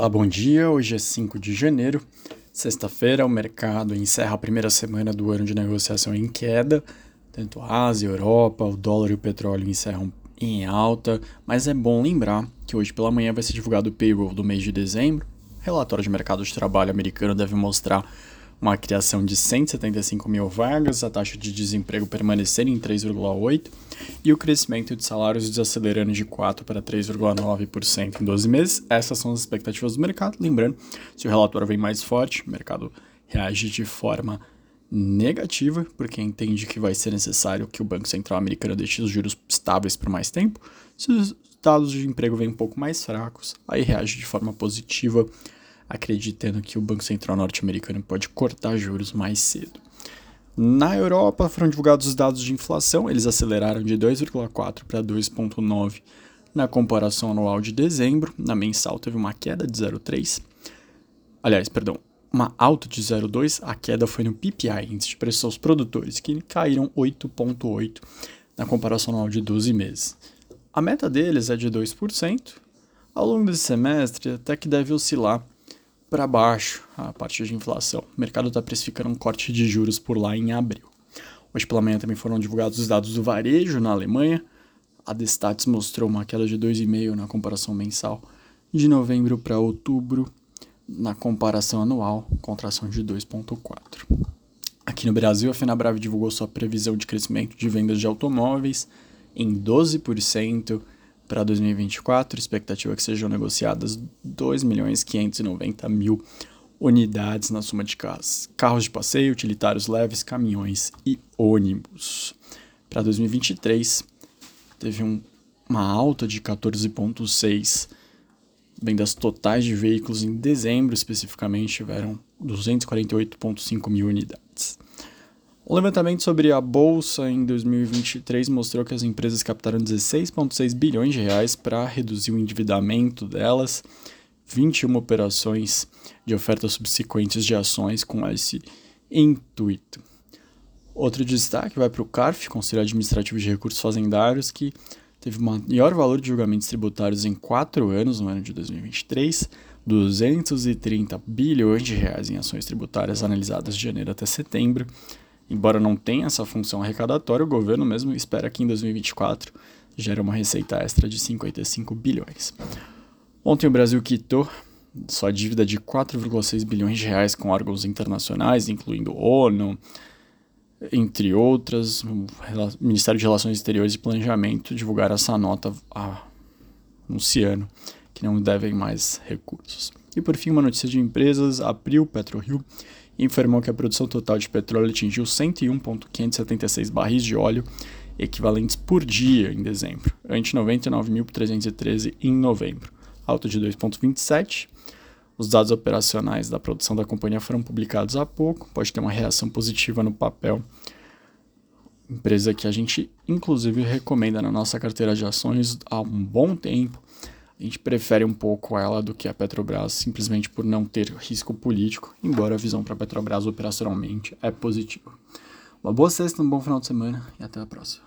Olá, bom dia. Hoje é 5 de janeiro, sexta-feira. O mercado encerra a primeira semana do ano de negociação em queda. Tanto a Ásia, a Europa, o dólar e o petróleo encerram em alta. Mas é bom lembrar que hoje pela manhã vai ser divulgado o payroll do mês de dezembro. Relatório de mercado de trabalho americano deve mostrar uma criação de 175 mil vagas, a taxa de desemprego permanecer em 3,8% e o crescimento de salários desacelerando de 4% para 3,9% em 12 meses. Essas são as expectativas do mercado. Lembrando, se o relatório vem mais forte, o mercado reage de forma negativa, porque entende que vai ser necessário que o Banco Central americano deixe os juros estáveis por mais tempo. Se os dados de emprego vêm um pouco mais fracos, aí reage de forma positiva acreditando que o Banco Central norte-americano pode cortar juros mais cedo. Na Europa foram divulgados os dados de inflação, eles aceleraram de 2,4 para 2,9 na comparação anual de dezembro. Na mensal teve uma queda de 0,3. Aliás, perdão, uma alta de 0,2. A queda foi no PPI, índice de preços aos produtores, que caíram 8,8 na comparação anual de 12 meses. A meta deles é de 2%. Ao longo desse semestre, até que deve oscilar para baixo a partir de inflação. O mercado está precificando um corte de juros por lá em abril. Hoje pela manhã também foram divulgados os dados do varejo na Alemanha. A Destats mostrou uma queda de 2,5% na comparação mensal de novembro para outubro, na comparação anual, contração de 2,4%. Aqui no Brasil, a Fenabrave divulgou sua previsão de crescimento de vendas de automóveis em 12%, para 2024, expectativa que sejam negociadas 2 milhões 590 mil unidades na soma de carros, carros de passeio, utilitários leves, caminhões e ônibus. Para 2023, teve um, uma alta de 14,6 vendas totais de veículos em dezembro, especificamente, tiveram 248,5 mil unidades. O levantamento sobre a bolsa em 2023 mostrou que as empresas captaram 16,6 bilhões de reais para reduzir o endividamento delas, 21 operações de ofertas subsequentes de ações com esse intuito. Outro destaque vai para o CARF, Conselho Administrativo de Recursos Fazendários, que teve o maior valor de julgamentos tributários em quatro anos, no ano de 2023, 230 bilhões de reais em ações tributárias analisadas de janeiro até setembro, Embora não tenha essa função arrecadatória, o governo mesmo espera que em 2024 gere uma receita extra de 55 bilhões. Ontem o Brasil quitou sua dívida de 4,6 bilhões de reais com órgãos internacionais, incluindo ONU, entre outras. O Ministério de Relações Exteriores e Planejamento divulgaram essa nota anunciando que não devem mais recursos. E por fim, uma notícia de empresas: April PetroRio informou que a produção total de petróleo atingiu 101,576 barris de óleo equivalentes por dia em dezembro, ante 99.313 em novembro, alta de 2,27. Os dados operacionais da produção da companhia foram publicados há pouco, pode ter uma reação positiva no papel. Empresa que a gente, inclusive, recomenda na nossa carteira de ações há um bom tempo a gente prefere um pouco ela do que a Petrobras, simplesmente por não ter risco político, embora a visão para a Petrobras operacionalmente é positiva. Uma boa sexta, um bom final de semana e até a próxima.